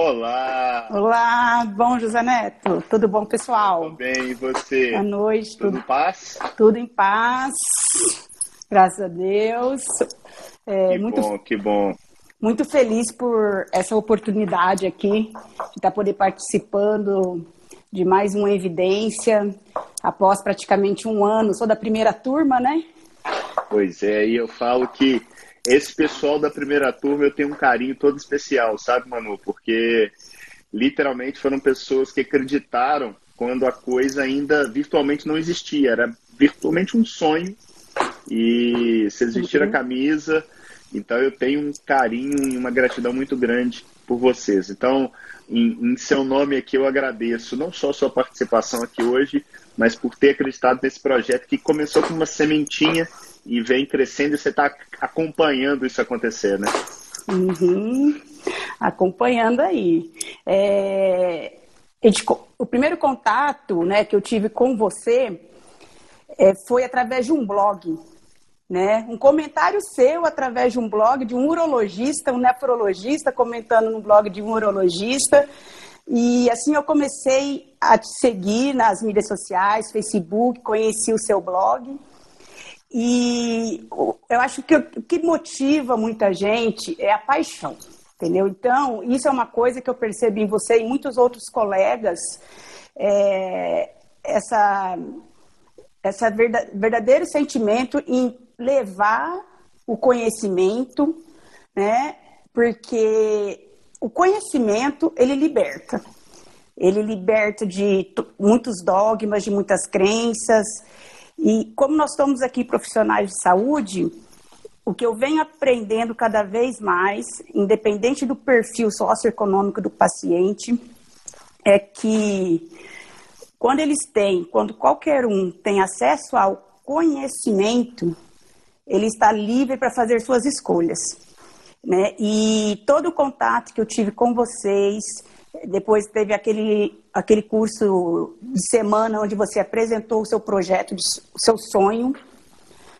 Olá! Olá, bom José Neto, tudo bom pessoal? Tudo bem, e você? Boa noite. Tudo, tudo em paz? Tudo em paz, graças a Deus. É, que muito, bom, que bom. Muito feliz por essa oportunidade aqui, de estar poder participando de mais uma evidência, após praticamente um ano, sou da primeira turma, né? Pois é, e eu falo que esse pessoal da primeira turma eu tenho um carinho todo especial, sabe, Manu? Porque literalmente foram pessoas que acreditaram quando a coisa ainda virtualmente não existia, era virtualmente um sonho. E vocês vestiram uhum. a camisa, então eu tenho um carinho e uma gratidão muito grande por vocês. Então, em, em seu nome aqui, eu agradeço não só a sua participação aqui hoje, mas por ter acreditado nesse projeto que começou com uma sementinha e vem crescendo e você está acompanhando isso acontecer, né? Uhum. Acompanhando aí. É... O primeiro contato né, que eu tive com você é, foi através de um blog. Né? Um comentário seu através de um blog de um urologista, um nefrologista, comentando no blog de um urologista. E assim eu comecei a te seguir nas mídias sociais, Facebook, conheci o seu blog. E eu acho que o que motiva muita gente é a paixão, entendeu? Então, isso é uma coisa que eu percebi em você e muitos outros colegas, é, essa, essa verdadeiro sentimento em levar o conhecimento, né? Porque o conhecimento, ele liberta. Ele liberta de muitos dogmas, de muitas crenças, e como nós somos aqui profissionais de saúde, o que eu venho aprendendo cada vez mais, independente do perfil socioeconômico do paciente, é que quando eles têm, quando qualquer um tem acesso ao conhecimento, ele está livre para fazer suas escolhas. Né? E todo o contato que eu tive com vocês, depois teve aquele, aquele curso de semana onde você apresentou o seu projeto, o seu sonho,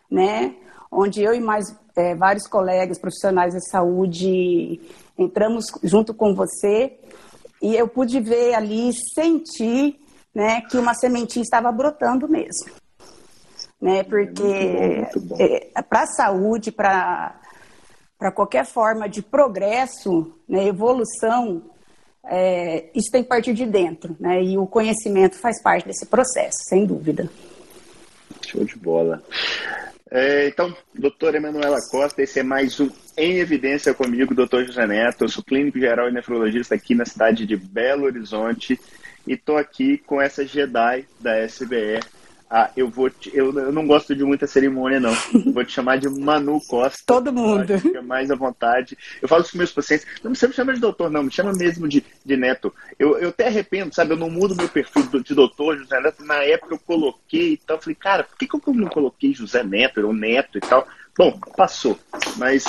né? Onde eu e mais é, vários colegas profissionais da saúde entramos junto com você e eu pude ver ali, sentir, né, que uma sementinha estava brotando mesmo, né? Porque é, para a saúde, para para qualquer forma de progresso, né, evolução, é, isso tem que partir de dentro, né? E o conhecimento faz parte desse processo, sem dúvida. Show de bola. É, então, doutora Emanuela Costa, esse é mais um Em Evidência comigo, doutor José Neto. Eu sou clínico geral e nefrologista aqui na cidade de Belo Horizonte e estou aqui com essa Jedi da SBE, ah, eu vou te, eu, eu não gosto de muita cerimônia, não. vou te chamar de Manu Costa. Todo mundo. Fica mais à vontade. Eu falo isso com meus pacientes. Não me chama de doutor, não. Me chama mesmo de, de neto. Eu, eu até arrependo, sabe? Eu não mudo meu perfil de doutor José Neto. Na época eu coloquei e tal. Eu falei, cara, por que, que eu não coloquei José Neto ou Neto e tal? Bom, passou. Mas,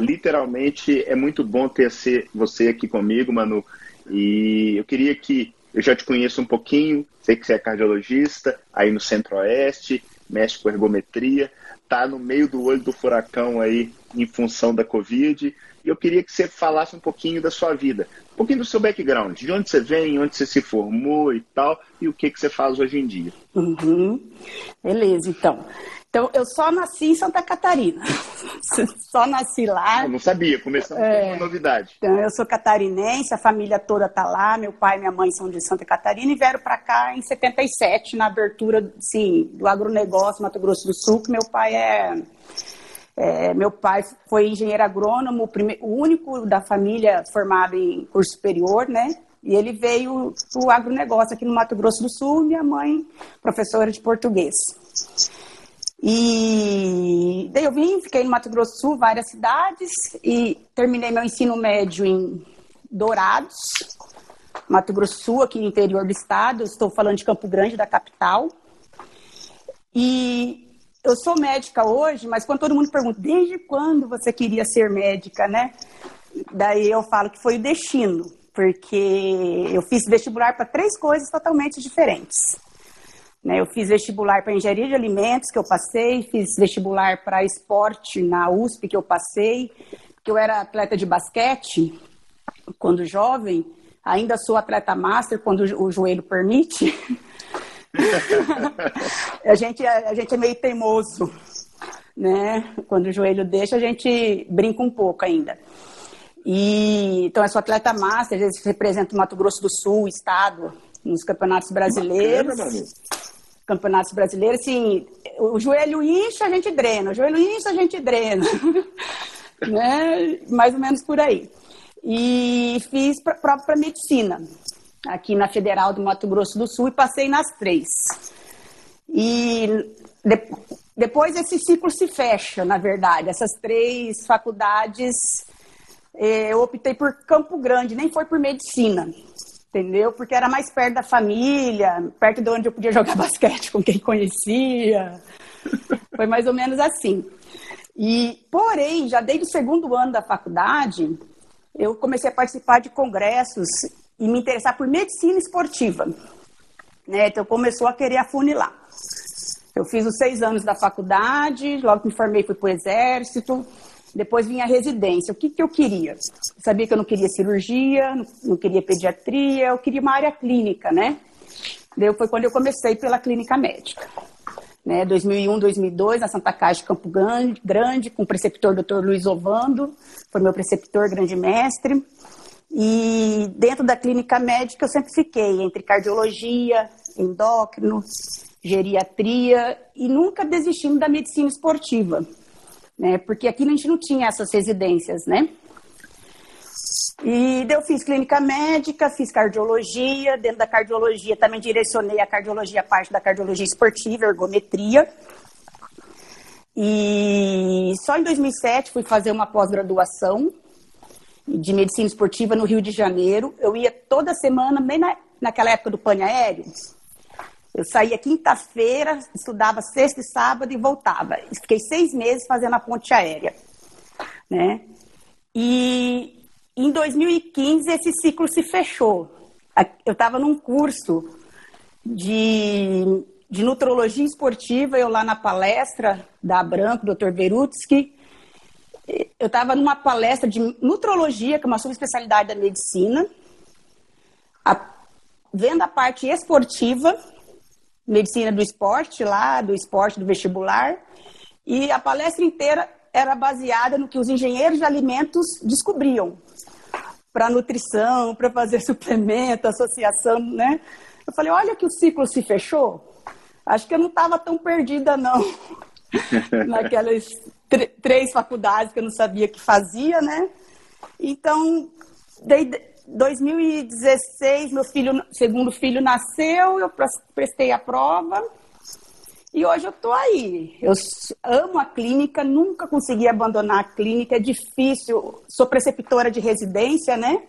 literalmente, é muito bom ter você aqui comigo, Manu. E eu queria que eu já te conheço um pouquinho, sei que você é cardiologista, aí no Centro-Oeste, mexe com ergometria, tá no meio do olho do furacão aí em função da Covid. E eu queria que você falasse um pouquinho da sua vida, pouquinho do seu background, de onde você vem, onde você se formou e tal, e o que, que você faz hoje em dia. Uhum. Beleza, então. Então, eu só nasci em Santa Catarina. só nasci lá. Eu não sabia, começando é, com uma novidade. Então, eu sou catarinense, a família toda tá lá, meu pai e minha mãe são de Santa Catarina e vieram para cá em 77, na abertura, sim, do agronegócio Mato Grosso do Sul, que meu pai é, é meu pai foi engenheiro agrônomo, o, primeiro, o único da família formado em curso superior, né? E ele veio para o agronegócio aqui no Mato Grosso do Sul, minha mãe, professora de português. E daí eu vim, fiquei no Mato Grosso do Sul, várias cidades, e terminei meu ensino médio em Dourados, Mato Grosso do Sul, aqui no interior do estado. Estou falando de Campo Grande, da capital. E eu sou médica hoje, mas quando todo mundo pergunta, desde quando você queria ser médica, né? Daí eu falo que foi o destino, porque eu fiz vestibular para três coisas totalmente diferentes. Né, eu fiz vestibular para engenharia de alimentos, que eu passei, fiz vestibular para esporte na USP, que eu passei, porque eu era atleta de basquete. quando jovem, ainda sou atleta master quando o joelho permite. a, gente, a, a gente é meio teimoso, né? Quando o joelho deixa, a gente brinca um pouco ainda. E, então, eu sou atleta master, às vezes represento o Mato Grosso do Sul, estado, nos campeonatos brasileiros. Bacana, campeonatos brasileiros, assim, o joelho incha, a gente drena, o joelho incha, a gente drena. né? Mais ou menos por aí. E fiz prova para medicina, aqui na Federal do Mato Grosso do Sul, e passei nas três. E de, depois esse ciclo se fecha, na verdade. Essas três faculdades, eh, eu optei por Campo Grande, nem foi por medicina entendeu? Porque era mais perto da família, perto de onde eu podia jogar basquete com quem conhecia. Foi mais ou menos assim. E, porém, já desde o segundo ano da faculdade, eu comecei a participar de congressos e me interessar por medicina esportiva. Né? Então, começou a querer afunilar. Eu fiz os seis anos da faculdade, logo que me formei fui para o exército, depois vinha a residência. O que, que eu queria? Eu sabia que eu não queria cirurgia, não queria pediatria, eu queria uma área clínica, né? Daí foi quando eu comecei pela clínica médica. Né, 2001, 2002, na Santa Caixa de Campo Grande, grande com o preceptor Dr. Luiz Ovando, foi meu preceptor, grande mestre. E dentro da clínica médica eu sempre fiquei entre cardiologia, endócrino, geriatria e nunca desistindo da medicina esportiva né? Porque aqui a gente não tinha essas residências, né? E eu fiz clínica médica, fiz cardiologia, dentro da cardiologia também direcionei a cardiologia, a parte da cardiologia esportiva, ergometria. E só em 2007 fui fazer uma pós-graduação de medicina esportiva no Rio de Janeiro. Eu ia toda semana, bem na, naquela época do pane aéreo, eu saía quinta-feira, estudava sexta e sábado e voltava. Fiquei seis meses fazendo a ponte aérea, né? E em 2015 esse ciclo se fechou. Eu estava num curso de, de nutrologia esportiva, eu lá na palestra da Branco, Dr. Berutsky, eu estava numa palestra de nutrologia, que é uma subespecialidade da medicina, a, vendo a parte esportiva medicina do esporte lá, do esporte do vestibular, e a palestra inteira era baseada no que os engenheiros de alimentos descobriam para nutrição, para fazer suplemento, associação, né? Eu falei, olha que o ciclo se fechou. Acho que eu não estava tão perdida, não. Naquelas três faculdades que eu não sabia que fazia, né? Então, dei, 2016, meu filho, segundo filho nasceu, eu prestei a prova e hoje eu estou aí. Eu amo a clínica, nunca consegui abandonar a clínica, é difícil. Sou preceptora de residência, né?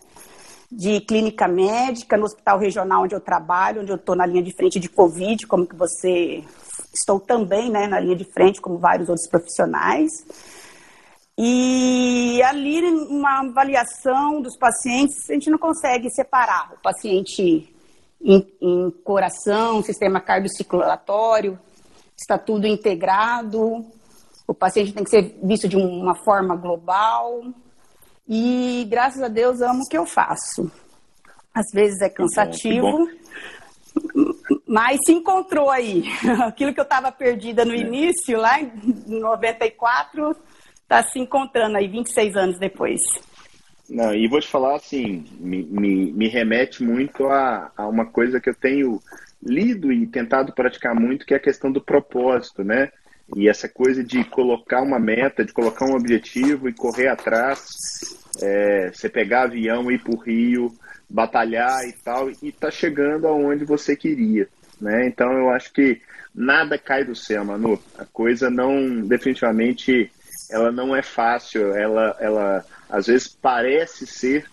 De clínica médica no hospital regional onde eu trabalho, onde eu estou na linha de frente de Covid, como que você estou também, né, na linha de frente, como vários outros profissionais. E ali, uma avaliação dos pacientes, a gente não consegue separar o paciente em, em coração, sistema cardiocirculatório, está tudo integrado, o paciente tem que ser visto de uma forma global. E graças a Deus amo o que eu faço. Às vezes é cansativo, mas se encontrou aí. Aquilo que eu estava perdida no é. início, lá em 94, está se encontrando aí 26 anos depois. Não, e vou te falar assim, me, me, me remete muito a, a uma coisa que eu tenho lido e tentado praticar muito, que é a questão do propósito, né? E essa coisa de colocar uma meta, de colocar um objetivo e correr atrás, é, você pegar avião, ir para o Rio, batalhar e tal, e tá chegando aonde você queria, né? Então eu acho que nada cai do céu, Manu. A coisa não definitivamente ela não é fácil, ela, ela às vezes parece ser,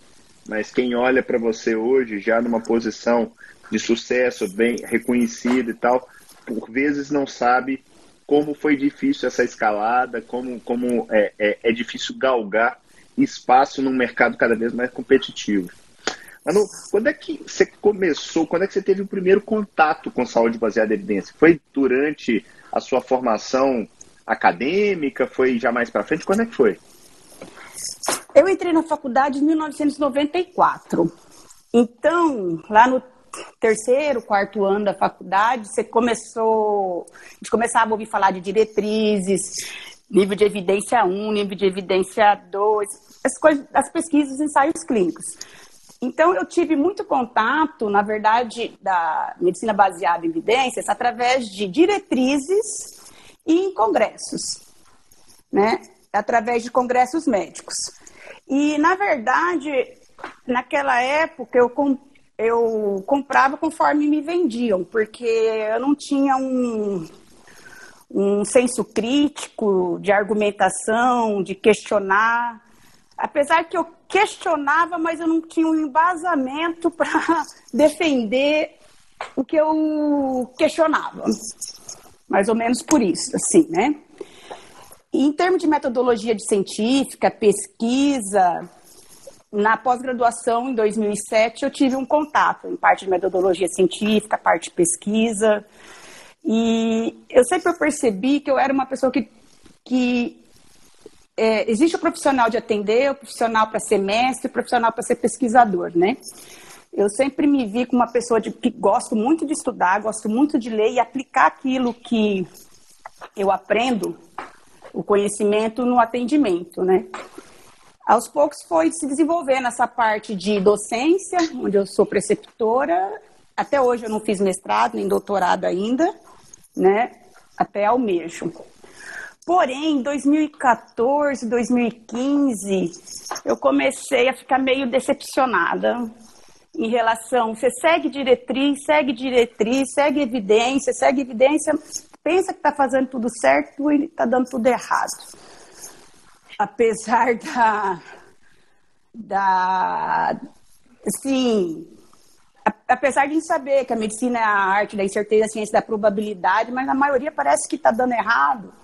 mas quem olha para você hoje, já numa posição de sucesso, bem reconhecido e tal, por vezes não sabe como foi difícil essa escalada, como, como é, é, é difícil galgar espaço num mercado cada vez mais competitivo. Manu, quando é que você começou, quando é que você teve o primeiro contato com saúde baseada em evidência? Foi durante a sua formação acadêmica? Foi já mais para frente? Quando é que foi? Eu entrei na faculdade em 1994. Então, lá no terceiro, quarto ano da faculdade, você começou, a gente começava a ouvir falar de diretrizes, nível de evidência 1, nível de evidência 2, as, coisas, as pesquisas, ensaios clínicos. Então, eu tive muito contato, na verdade, da medicina baseada em evidências através de diretrizes e em congressos, né? Através de congressos médicos. E, na verdade, naquela época, eu, eu comprava conforme me vendiam, porque eu não tinha um, um senso crítico de argumentação, de questionar. Apesar que eu questionava, mas eu não tinha um embasamento para defender o que eu questionava. Mais ou menos por isso, assim, né? Em termos de metodologia de científica, pesquisa, na pós-graduação, em 2007, eu tive um contato em parte de metodologia científica, parte de pesquisa. E eu sempre percebi que eu era uma pessoa que, que é, existe o profissional de atender, o profissional para ser mestre, o profissional para ser pesquisador, né? Eu sempre me vi como uma pessoa de, que gosto muito de estudar, gosto muito de ler e aplicar aquilo que eu aprendo, o conhecimento no atendimento, né? Aos poucos foi se desenvolvendo essa parte de docência, onde eu sou preceptora. Até hoje eu não fiz mestrado nem doutorado ainda, né? Até almejo. Porém, em 2014, 2015, eu comecei a ficar meio decepcionada em relação. Você segue diretriz, segue diretriz, segue evidência, segue evidência, pensa que está fazendo tudo certo e está dando tudo errado apesar da, da assim, apesar de saber que a medicina é a arte da incerteza, a ciência da probabilidade, mas na maioria parece que está dando errado,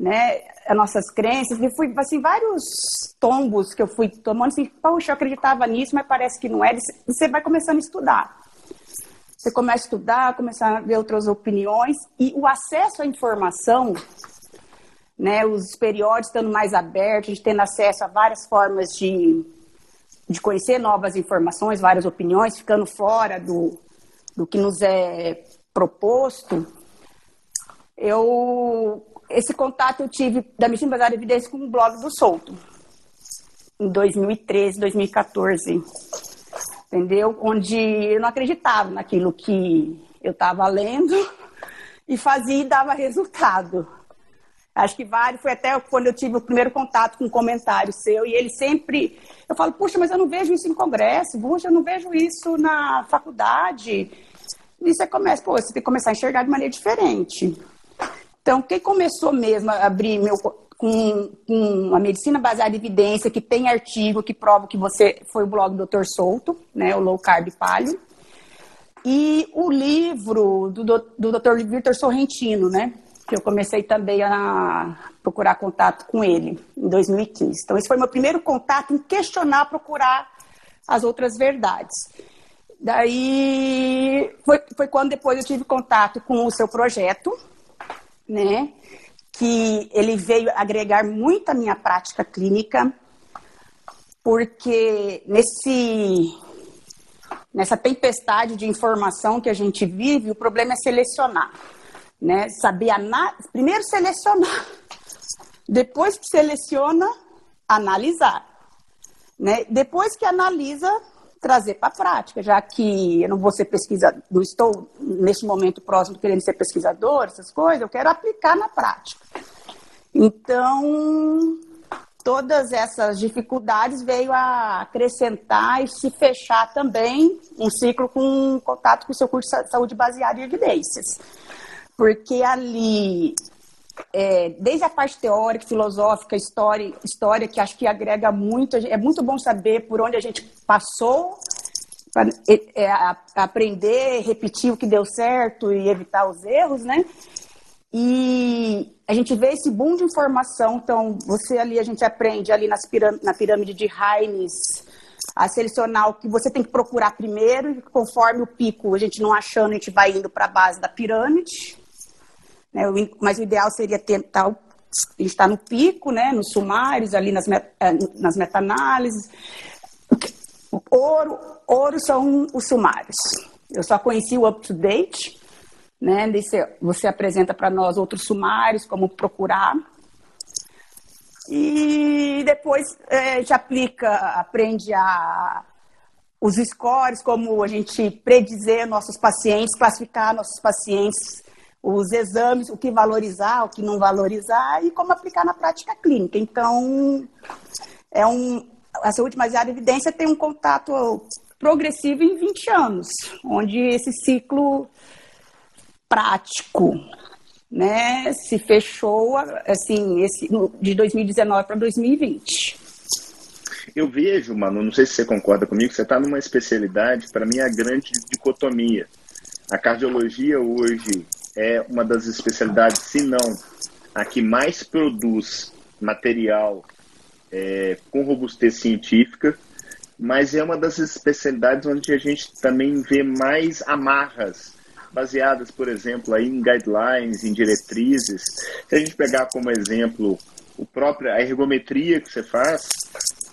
né? As nossas crenças. E fui, assim, vários tombos que eu fui tomando, assim, poxa, eu acreditava nisso, mas parece que não é. Você vai começando a estudar. Você começa a estudar, começa a ver outras opiniões, e o acesso à informação né, os periódicos estando mais abertos, a gente tendo acesso a várias formas de, de conhecer novas informações, várias opiniões, ficando fora do, do que nos é proposto. Eu, esse contato eu tive da Medicina Baseada em Evidência com o blog do Solto, em 2013, 2014, entendeu? Onde eu não acreditava naquilo que eu estava lendo e fazia e dava resultado. Acho que vários, foi até quando eu tive o primeiro contato com um comentário seu, e ele sempre. Eu falo, puxa, mas eu não vejo isso em congresso, puxa, eu não vejo isso na faculdade. E você começa, pô, você tem que começar a enxergar de maneira diferente. Então, quem começou mesmo a abrir meu, com, com a medicina baseada em evidência, que tem artigo que prova que você foi o blog do Dr. Souto, né, o Low Carb Palio, e o livro do, do Dr. Victor Sorrentino, né, que eu comecei também a procurar contato com ele em 2015. Então, esse foi meu primeiro contato em questionar, procurar as outras verdades. Daí foi, foi quando depois eu tive contato com o seu projeto, né? Que ele veio agregar muito a minha prática clínica, porque nesse nessa tempestade de informação que a gente vive, o problema é selecionar né? Saber primeiro selecionar, depois que seleciona, analisar, né? Depois que analisa, trazer para a prática, já que eu não vou ser pesquisador, não estou neste momento próximo querendo ser pesquisador, essas coisas, eu quero aplicar na prática. Então, todas essas dificuldades veio a acrescentar e se fechar também um ciclo com contato com o seu curso de saúde baseado em evidências porque ali, é, desde a parte teórica, filosófica, história, história, que acho que agrega muito, é muito bom saber por onde a gente passou, para é, aprender, repetir o que deu certo e evitar os erros, né? E a gente vê esse boom de informação, então você ali, a gente aprende ali nas na pirâmide de Heinz, a selecionar o que você tem que procurar primeiro, e conforme o pico, a gente não achando, a gente vai indo para a base da pirâmide. Né? Mas o ideal seria tentar está no pico, né, nos sumários, ali nas, met, é, nas meta-análises. Ouro, ouro são os sumários. Eu só conheci o up-to-date, né, desse, você apresenta para nós outros sumários, como procurar. E depois é, a gente aplica, aprende a os scores, como a gente predizer nossos pacientes, classificar nossos pacientes, os exames, o que valorizar, o que não valorizar e como aplicar na prática clínica. Então, é um, a saúde baseada evidência tem um contato progressivo em 20 anos, onde esse ciclo prático né, se fechou assim, esse, de 2019 para 2020. Eu vejo, mano, não sei se você concorda comigo, você está numa especialidade, para mim, é a grande dicotomia. A cardiologia hoje é uma das especialidades, se não a que mais produz material é, com robustez científica, mas é uma das especialidades onde a gente também vê mais amarras baseadas, por exemplo, aí em guidelines, em diretrizes. Se a gente pegar como exemplo o próprio, a ergometria que você faz,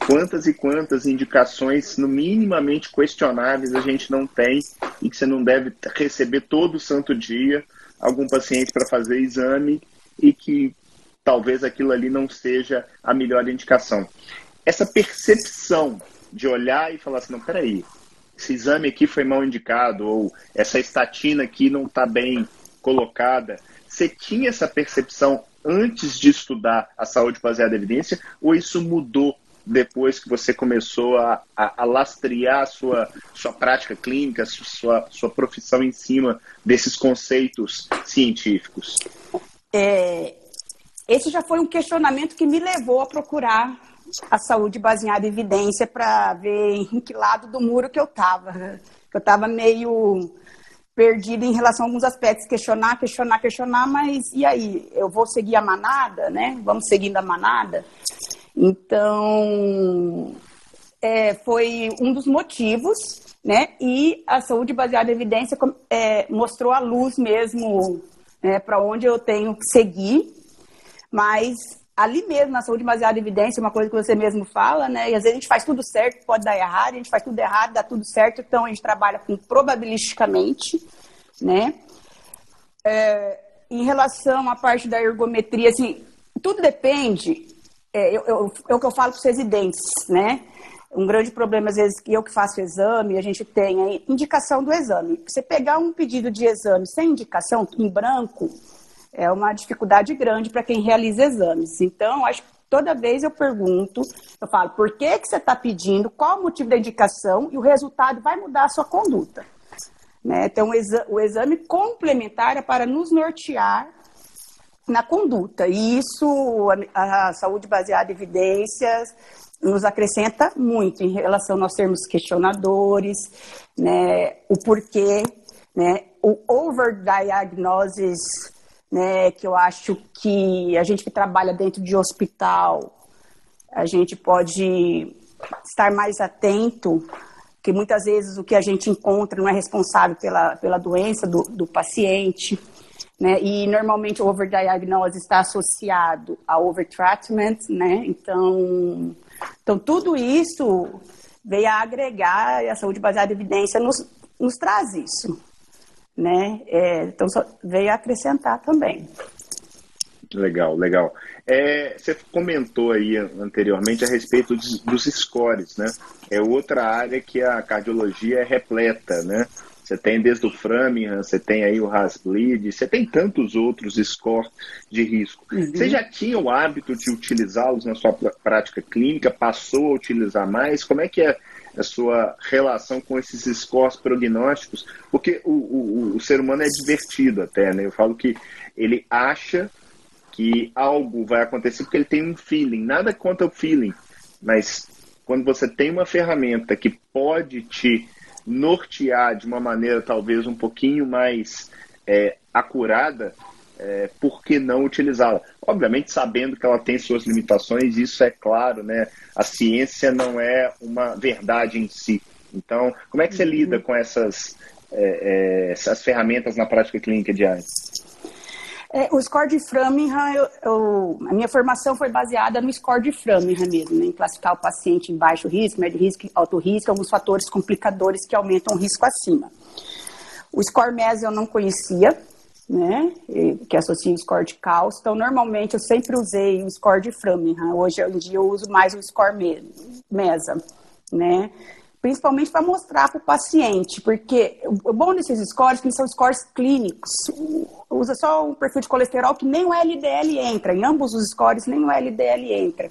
quantas e quantas indicações, no minimamente questionáveis, a gente não tem e que você não deve receber todo santo dia algum paciente para fazer exame e que talvez aquilo ali não seja a melhor indicação. Essa percepção de olhar e falar assim, não, peraí, esse exame aqui foi mal indicado, ou essa estatina aqui não está bem colocada. Você tinha essa percepção antes de estudar a saúde baseada em evidência, ou isso mudou depois que você começou a, a, a lastrear sua, sua prática clínica, sua, sua profissão em cima desses conceitos científicos? É, esse já foi um questionamento que me levou a procurar a saúde baseada em evidência para ver em que lado do muro que eu estava. Eu estava meio perdida em relação a alguns aspectos, questionar, questionar, questionar, mas e aí? Eu vou seguir a manada, né? Vamos seguindo a manada? Então, é, foi um dos motivos, né? E a saúde baseada em evidência é, mostrou a luz mesmo né, para onde eu tenho que seguir, mas ali mesmo na saúde baseada em evidência, uma coisa que você mesmo fala, né? E às vezes a gente faz tudo certo, pode dar errado, a gente faz tudo errado, dá tudo certo, então a gente trabalha com probabilisticamente, né? É, em relação à parte da ergometria, assim, tudo depende é, eu, eu, é o que eu falo para os residentes, né? Um grande problema, às vezes, que eu que faço exame, a gente tem indicação do exame. Você pegar um pedido de exame sem indicação, em branco, é uma dificuldade grande para quem realiza exames. Então, acho que toda vez eu pergunto, eu falo, por que, que você está pedindo, qual o motivo da indicação, e o resultado vai mudar a sua conduta. Né? Então, o exame complementar é para nos nortear na conduta. E isso, a, a saúde baseada em evidências, nos acrescenta muito em relação a nós termos questionadores, né, o porquê, né, o overdiagnosis, né, que eu acho que a gente que trabalha dentro de hospital, a gente pode estar mais atento, que muitas vezes o que a gente encontra não é responsável pela, pela doença do, do paciente. Né? E normalmente o overdiagnose está associado a overtreatment, né? Então, então tudo isso veio a agregar e a saúde baseada em evidência nos, nos traz isso, né? É, então veio acrescentar também. Legal, legal. É, você comentou aí anteriormente a respeito dos, dos scores, né? É outra área que a cardiologia é repleta, né? Você tem desde o Framingham, você tem aí o Hasbleed, você tem tantos outros scores de risco. Uhum. Você já tinha o hábito de utilizá-los na sua prática clínica? Passou a utilizar mais? Como é que é a sua relação com esses scores prognósticos? Porque o, o, o ser humano é divertido até, né? Eu falo que ele acha que algo vai acontecer porque ele tem um feeling. Nada contra o feeling, mas quando você tem uma ferramenta que pode te nortear de uma maneira talvez um pouquinho mais é, acurada, é, por que não utilizá-la? Obviamente, sabendo que ela tem suas limitações, isso é claro, né? A ciência não é uma verdade em si. Então, como é que você uhum. lida com essas, é, é, essas ferramentas na prática clínica diária? É, o score de Framingham, eu, eu, a minha formação foi baseada no score de Framingham mesmo, né, em classificar o paciente em baixo risco, médio risco, alto risco, alguns fatores complicadores que aumentam o risco acima. O score MES eu não conhecia, né, que associa o score de cálcio, então normalmente eu sempre usei o score de Framingham, hoje em dia eu uso mais o score MESA, né, principalmente para mostrar para o paciente, porque o bom desses scores é que são scores clínicos, usa só um perfil de colesterol que nem o LDL entra, em ambos os scores nem o LDL entra.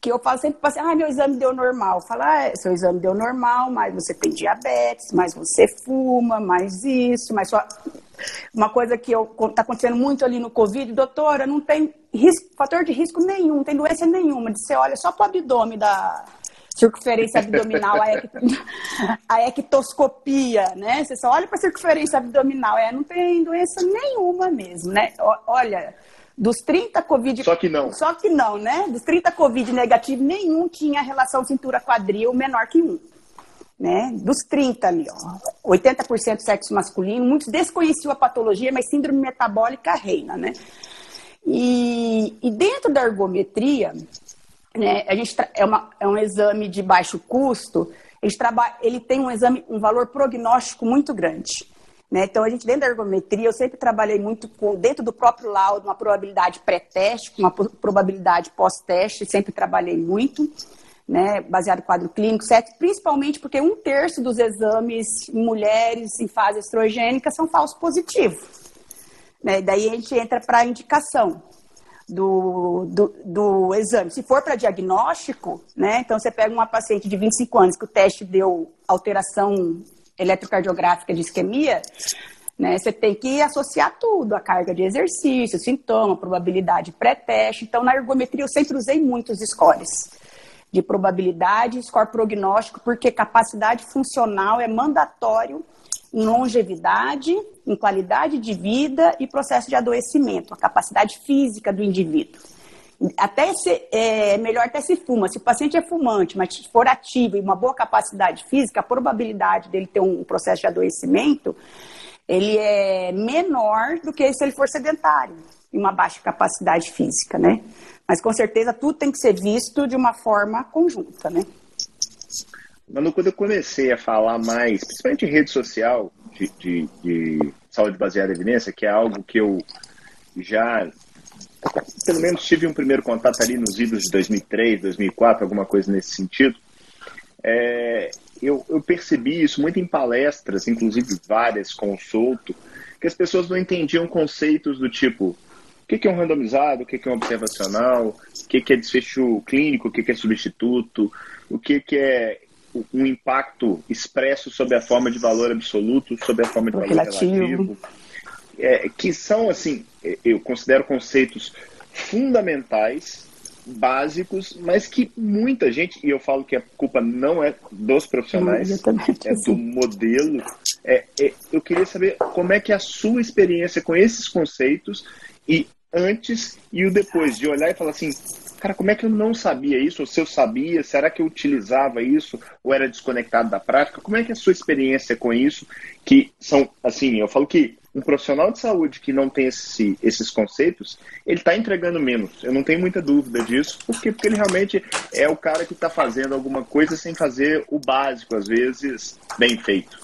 Que eu falo sempre para paciente, ah, meu exame deu normal. Fala, ah, seu exame deu normal, mas você tem diabetes, mas você fuma, mais isso, mas só... Uma coisa que está acontecendo muito ali no Covid, doutora, não tem risco, fator de risco nenhum, não tem doença nenhuma. Você olha só para o abdômen da, circunferência abdominal, a, ect... a ectoscopia, né? Você só olha para a circunferência abdominal, é, não tem doença nenhuma mesmo, né? Olha, dos 30 Covid. Só que não. Só que não, né? Dos 30 Covid negativo, nenhum tinha relação cintura-quadril menor que um. Né? Dos 30 ali, ó. 80% sexo masculino, muitos desconheciam a patologia, mas síndrome metabólica reina, né? E, e dentro da ergometria, né, a gente é, uma, é um exame de baixo custo, ele, tem um exame, um valor prognóstico muito grande. Né? Então, a gente, dentro da ergometria, eu sempre trabalhei muito com, dentro do próprio laudo, uma probabilidade pré-teste, uma probabilidade pós-teste, sempre trabalhei muito, né? baseado em quadro clínico, certo? principalmente porque um terço dos exames em mulheres em fase estrogênica são falsos positivos. Né? Daí a gente entra para a indicação do, do, do exame. Se for para diagnóstico, né, então você pega uma paciente de 25 anos que o teste deu alteração eletrocardiográfica de isquemia, né, você tem que associar tudo, a carga de exercício, sintoma, probabilidade pré-teste. Então, na ergometria, eu sempre usei muitos scores de probabilidade, score prognóstico, porque capacidade funcional é mandatório em longevidade, em qualidade de vida e processo de adoecimento, a capacidade física do indivíduo. Até se, é melhor até se fuma. Se o paciente é fumante, mas for ativo e uma boa capacidade física, a probabilidade dele ter um processo de adoecimento, ele é menor do que se ele for sedentário e uma baixa capacidade física, né? Mas com certeza tudo tem que ser visto de uma forma conjunta, né? Manu, quando eu comecei a falar mais, principalmente em rede social, de, de, de saúde baseada em evidência, que é algo que eu já, pelo menos, tive um primeiro contato ali nos idos de 2003, 2004, alguma coisa nesse sentido, é, eu, eu, percebi isso muito em palestras, inclusive várias com o Solto, que as pessoas não entendiam conceitos do tipo o que é um randomizado, o que é um observacional, o que é desfecho clínico, o que é substituto, o que é um impacto expresso sobre a forma de valor absoluto, sobre a forma de valor relativo, relativo é, que são, assim, eu considero conceitos fundamentais, básicos, mas que muita gente, e eu falo que a culpa não é dos profissionais, é do modelo. É, é, eu queria saber como é que é a sua experiência com esses conceitos e antes e o depois, de olhar e falar assim, cara, como é que eu não sabia isso? Ou se eu sabia, será que eu utilizava isso? Ou era desconectado da prática? Como é que é a sua experiência com isso? Que são, assim, eu falo que um profissional de saúde que não tem esse, esses conceitos, ele está entregando menos. Eu não tenho muita dúvida disso, porque, porque ele realmente é o cara que está fazendo alguma coisa sem fazer o básico, às vezes, bem feito.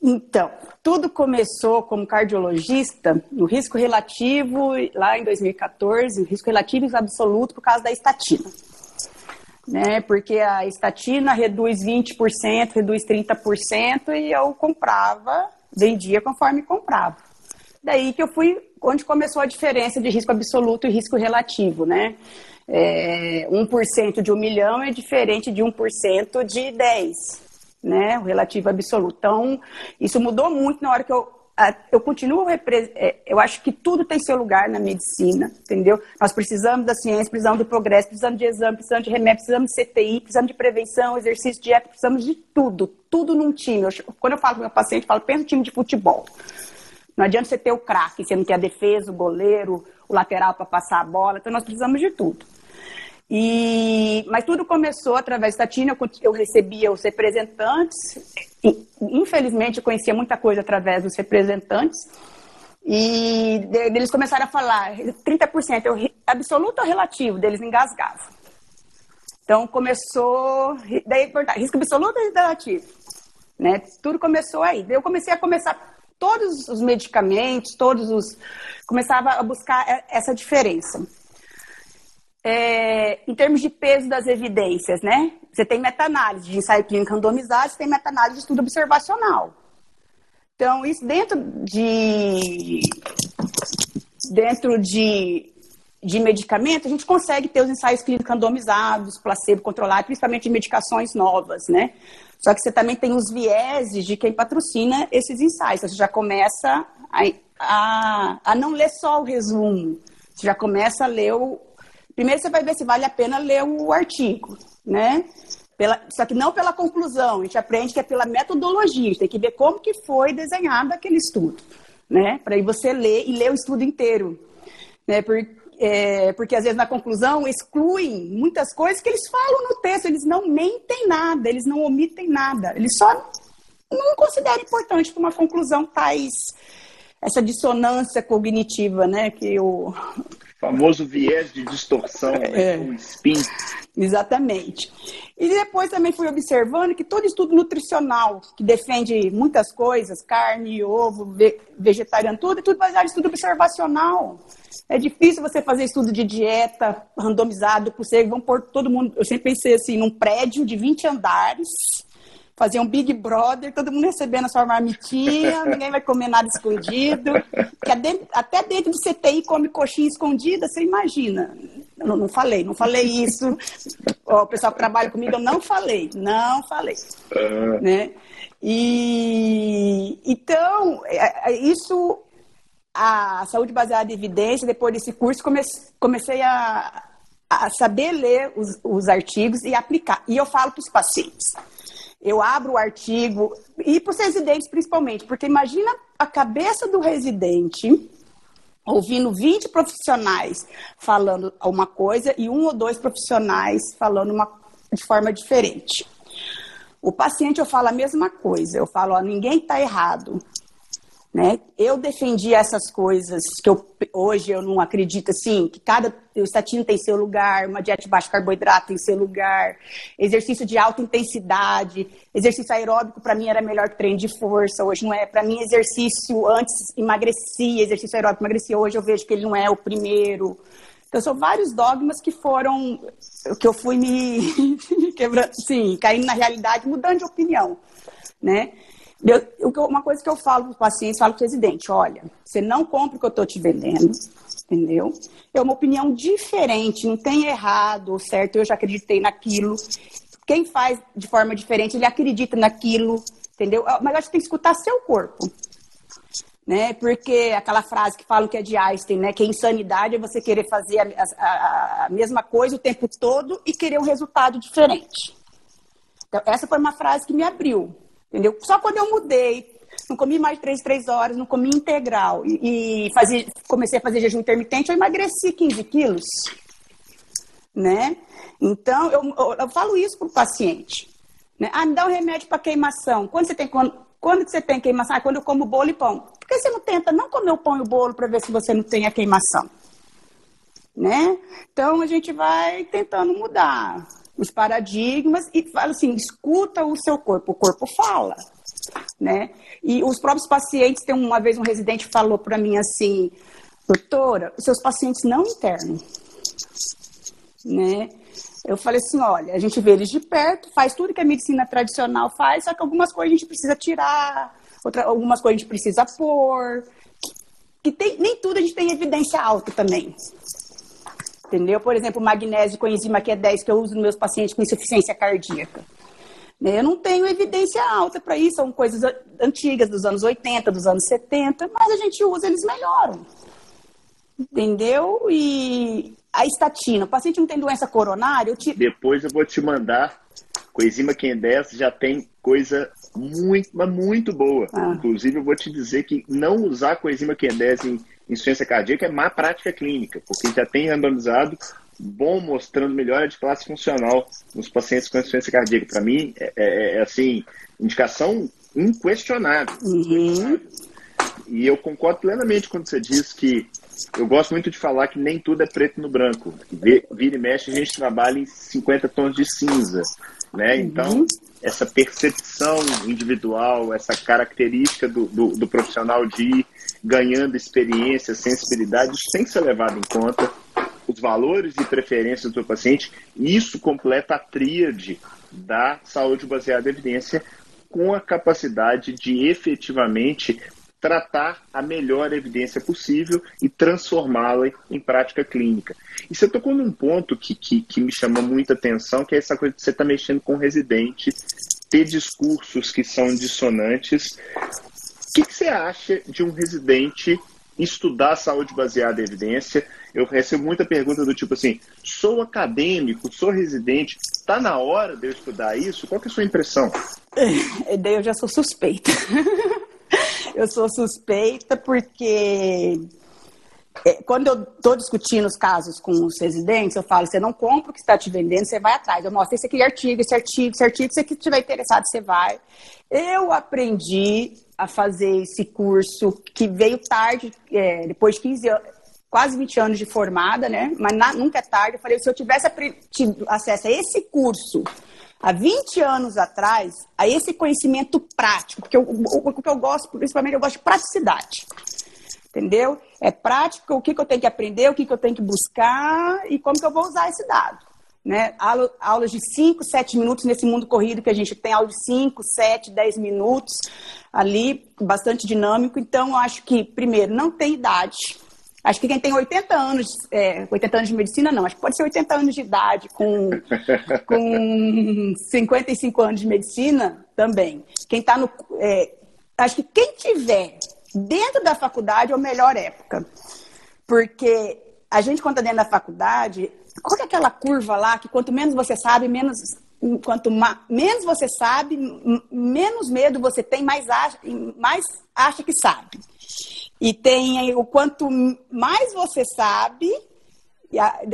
Então, tudo começou como cardiologista no risco relativo, lá em 2014, risco relativo e absoluto por causa da estatina. Né? Porque a estatina reduz 20%, reduz 30% e eu comprava, vendia conforme comprava. Daí que eu fui, onde começou a diferença de risco absoluto e risco relativo, né? É, 1% de um milhão é diferente de 1% de 10 né? O relativo absoluto. Então, isso mudou muito na hora que eu eu continuo, é, eu acho que tudo tem seu lugar na medicina, entendeu? Nós precisamos da ciência, precisamos do progresso, precisamos de exame, precisamos de remédio, precisamos de CTI, precisamos de prevenção, exercício, dieta, precisamos de tudo, tudo num time. Eu, quando eu falo com meu paciente, eu falo, pensa no time de futebol. Não adianta você ter o craque, você não a defesa, o goleiro, o lateral para passar a bola, então nós precisamos de tudo. E, mas tudo começou através da Tina, eu, eu recebia os representantes, e, infelizmente eu conhecia muita coisa através dos representantes, E eles começaram a falar 30% é absoluto ou relativo deles engasgavam. Então começou, daí risco absoluto ou relativo, né? Tudo começou aí. Eu comecei a começar todos os medicamentos, todos os começava a buscar essa diferença. É, em termos de peso das evidências, né? Você tem meta-análise de ensaio clínico randomizado, você tem meta-análise de estudo observacional. Então, isso dentro de dentro de, de medicamento, a gente consegue ter os ensaios clínicos randomizados, placebo controlado, principalmente de medicações novas, né? Só que você também tem os vieses de quem patrocina esses ensaios. Você já começa a, a, a não ler só o resumo. Você já começa a ler o. Primeiro você vai ver se vale a pena ler o artigo, né? Pela, só que não pela conclusão, a gente aprende que é pela metodologia, tem que ver como que foi desenhado aquele estudo, né? Para aí você ler e ler o estudo inteiro, né? Porque, é, porque às vezes na conclusão excluem muitas coisas que eles falam no texto, eles não mentem nada, eles não omitem nada, eles só não consideram importante para uma conclusão tais essa dissonância cognitiva, né? Que o famoso viés de distorção, né? é. o spin. Exatamente. E depois também fui observando que todo estudo nutricional que defende muitas coisas, carne, ovo, vegetariano, tudo, é tudo baseado em estudo observacional. É difícil você fazer estudo de dieta randomizado, porque vão pôr todo mundo. Eu sempre pensei assim, num prédio de 20 andares, fazer um Big Brother, todo mundo recebendo a sua marmitinha, ninguém vai comer nada escondido. até dentro do CTI come coxinha escondida, você imagina. Não, não falei, não falei isso. o pessoal que trabalha comigo, eu não falei, não falei. Uhum. Né? E então, é, é, isso, a saúde baseada em evidência, depois desse curso, comecei, comecei a, a saber ler os, os artigos e aplicar. E eu falo para os pacientes eu abro o artigo, e para os residentes principalmente, porque imagina a cabeça do residente ouvindo 20 profissionais falando uma coisa e um ou dois profissionais falando uma, de forma diferente. O paciente eu falo a mesma coisa, eu falo, ó, ninguém está errado. Né? Eu defendi essas coisas que eu, hoje eu não acredito assim, que cada estatina tem seu lugar, uma dieta de baixo carboidrato tem seu lugar, exercício de alta intensidade, exercício aeróbico para mim era melhor que treino de força, hoje não é. Para mim exercício antes emagrecia, exercício aeróbico emagrecia, hoje eu vejo que ele não é o primeiro. Então são vários dogmas que foram que eu fui me quebrando, sim, caindo na realidade, mudando de opinião, né? Eu, uma coisa que eu falo para os pacientes, falo para o residente, olha, você não compra o que eu estou te vendendo, entendeu? É uma opinião diferente, não tem errado ou certo, eu já acreditei naquilo. Quem faz de forma diferente, ele acredita naquilo, entendeu? Ah, mas acho que tem que escutar seu corpo. Né? Porque aquela frase que falam que é de Einstein, né? Que insanidade é você querer fazer a, a, a mesma coisa o tempo todo e querer um resultado diferente. Então, essa foi uma frase que me abriu, entendeu? Só quando eu mudei, não comi mais três, três horas, não comi integral e, e fazia, comecei a fazer jejum intermitente, eu emagreci 15 quilos, né? Então, eu, eu, eu falo isso para o paciente. Né? Ah, me dá um remédio para queimação. Quando você tem, quando, quando você tem queimação? Ah, quando eu como bolo e pão. Por que você não tenta não comer o pão e o bolo para ver se você não tem a queimação? Né? Então, a gente vai tentando mudar os paradigmas e fala assim, escuta o seu corpo, o corpo fala, né? E os próprios pacientes, tem uma vez um residente falou para mim assim, doutora, os seus pacientes não internam, né? Eu falei assim, olha, a gente vê eles de perto, faz tudo que a medicina tradicional faz, só que algumas coisas a gente precisa tirar, outra, algumas coisas a gente precisa pôr, que, tem, nem tudo a gente tem evidência alta também, Entendeu? Por exemplo, magnésio com enzima Q10 que eu uso nos meus pacientes com insuficiência cardíaca. Né? Eu não tenho evidência alta para isso, são coisas antigas, dos anos 80, dos anos 70, mas a gente usa, eles melhoram. Entendeu? E a estatina, o paciente não tem doença coronária, eu te... Depois eu vou te mandar, coenzima Q10 já tem coisa muito, mas muito boa. Ah. Inclusive, eu vou te dizer que não usar coenzima Q10 em insuficiência cardíaca é má prática clínica, porque já tem randomizado bom mostrando melhora de classe funcional nos pacientes com insuficiência cardíaca. Para mim, é, é, é, assim, indicação inquestionável. Uhum. E eu concordo plenamente quando você diz que eu gosto muito de falar que nem tudo é preto no branco. Vira e mexe, a gente trabalha em 50 tons de cinza. Né? Uhum. Essa percepção individual, essa característica do, do, do, profissional de ir ganhando experiência, sensibilidade, isso tem que ser levado em conta. Os valores e preferências do paciente, isso completa a tríade da saúde baseada em evidência com a capacidade de efetivamente tratar a melhor evidência possível e transformá-la em prática clínica. E você tocou num ponto que, que, que me chamou muita atenção, que é essa coisa de você estar tá mexendo com o residente, ter discursos que são dissonantes. O que, que você acha de um residente estudar saúde baseada em evidência? Eu recebo muita pergunta do tipo assim: sou acadêmico, sou residente, está na hora de eu estudar isso? Qual é a sua impressão? Daí eu já sou suspeita. eu sou suspeita porque é, quando eu estou discutindo os casos com os residentes, eu falo, você não compra o que está te vendendo, você vai atrás. Eu mostro esse aqui artigo, esse artigo, esse artigo, se você estiver interessado, você vai. Eu aprendi a fazer esse curso que veio tarde, é, depois de 15 anos, quase 20 anos de formada, né? Mas na, nunca é tarde. Eu falei, se eu tivesse acesso a esse curso há 20 anos atrás a esse conhecimento prático, porque o, o que eu gosto, principalmente, eu gosto de praticidade. Entendeu? É prático, o que, que eu tenho que aprender, o que, que eu tenho que buscar e como que eu vou usar esse dado. Né? Aula, aulas de 5, 7 minutos nesse mundo corrido que a gente tem, aula de 5, 7, 10 minutos ali, bastante dinâmico. Então, eu acho que, primeiro, não tem idade Acho que quem tem 80 anos, é, 80 anos de medicina, não, acho que pode ser 80 anos de idade, com, com 55 anos de medicina, também. Quem está no. É, acho que quem tiver dentro da faculdade é a melhor época. Porque a gente, quando está dentro da faculdade, qual é aquela curva lá que quanto menos você sabe, menos. Quanto menos você sabe, menos medo você tem, mais acha, mais acha que sabe. E tem o quanto mais você sabe,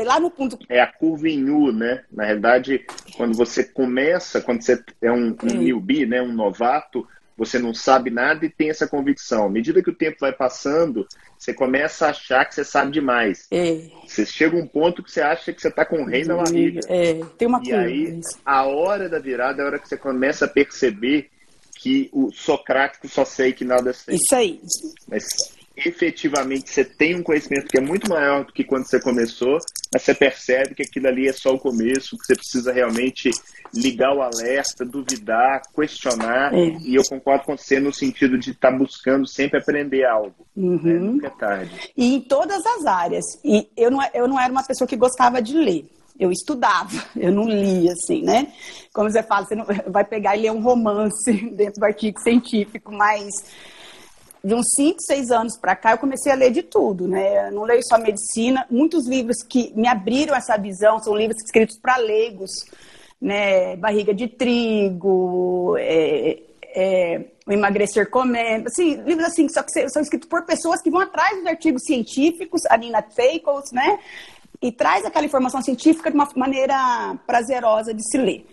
lá no ponto. É a curva em U, né? Na realidade, quando você começa, quando você é um, um newbie, né? um novato, você não sabe nada e tem essa convicção. À medida que o tempo vai passando, você começa a achar que você sabe demais. É. Você chega a um ponto que você acha que você está com o rei na barriga. É, tem uma E aí, a hora da virada é a hora que você começa a perceber que o socrático só sei que nada sei. Isso aí. Mas efetivamente você tem um conhecimento que é muito maior do que quando você começou, mas você percebe que aquilo ali é só o começo, que você precisa realmente ligar o alerta, duvidar, questionar, é. e eu concordo com você no sentido de estar tá buscando sempre aprender algo. Né? Uhum. Né? Nunca é tarde. E em todas as áreas. E eu não, eu não era uma pessoa que gostava de ler. Eu estudava, eu não lia, assim, né? Como você fala, você não vai pegar e ler um romance dentro do artigo científico, mas de uns 5, 6 anos para cá, eu comecei a ler de tudo, né? Eu não leio só medicina. Muitos livros que me abriram essa visão são livros escritos para leigos, né? Barriga de Trigo, é, é, O Emagrecer Comendo, assim, livros assim, só que são escritos por pessoas que vão atrás dos artigos científicos, a Nina Feikels, né? E traz aquela informação científica de uma maneira prazerosa de se ler,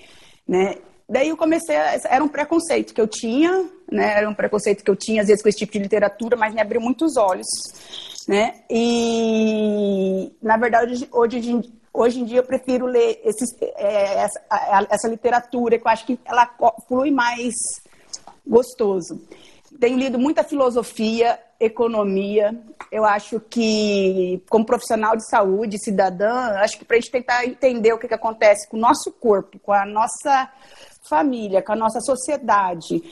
né? Daí eu comecei, a, era um preconceito que eu tinha, né? Era um preconceito que eu tinha às vezes com esse tipo de literatura, mas me abriu muitos olhos, né? E na verdade hoje, hoje em dia eu prefiro ler esses, é, essa, essa literatura que eu acho que ela flui mais gostoso. Tenho lido muita filosofia, economia. Eu acho que, como profissional de saúde, cidadã, acho que para a gente tentar entender o que, que acontece com o nosso corpo, com a nossa família, com a nossa sociedade.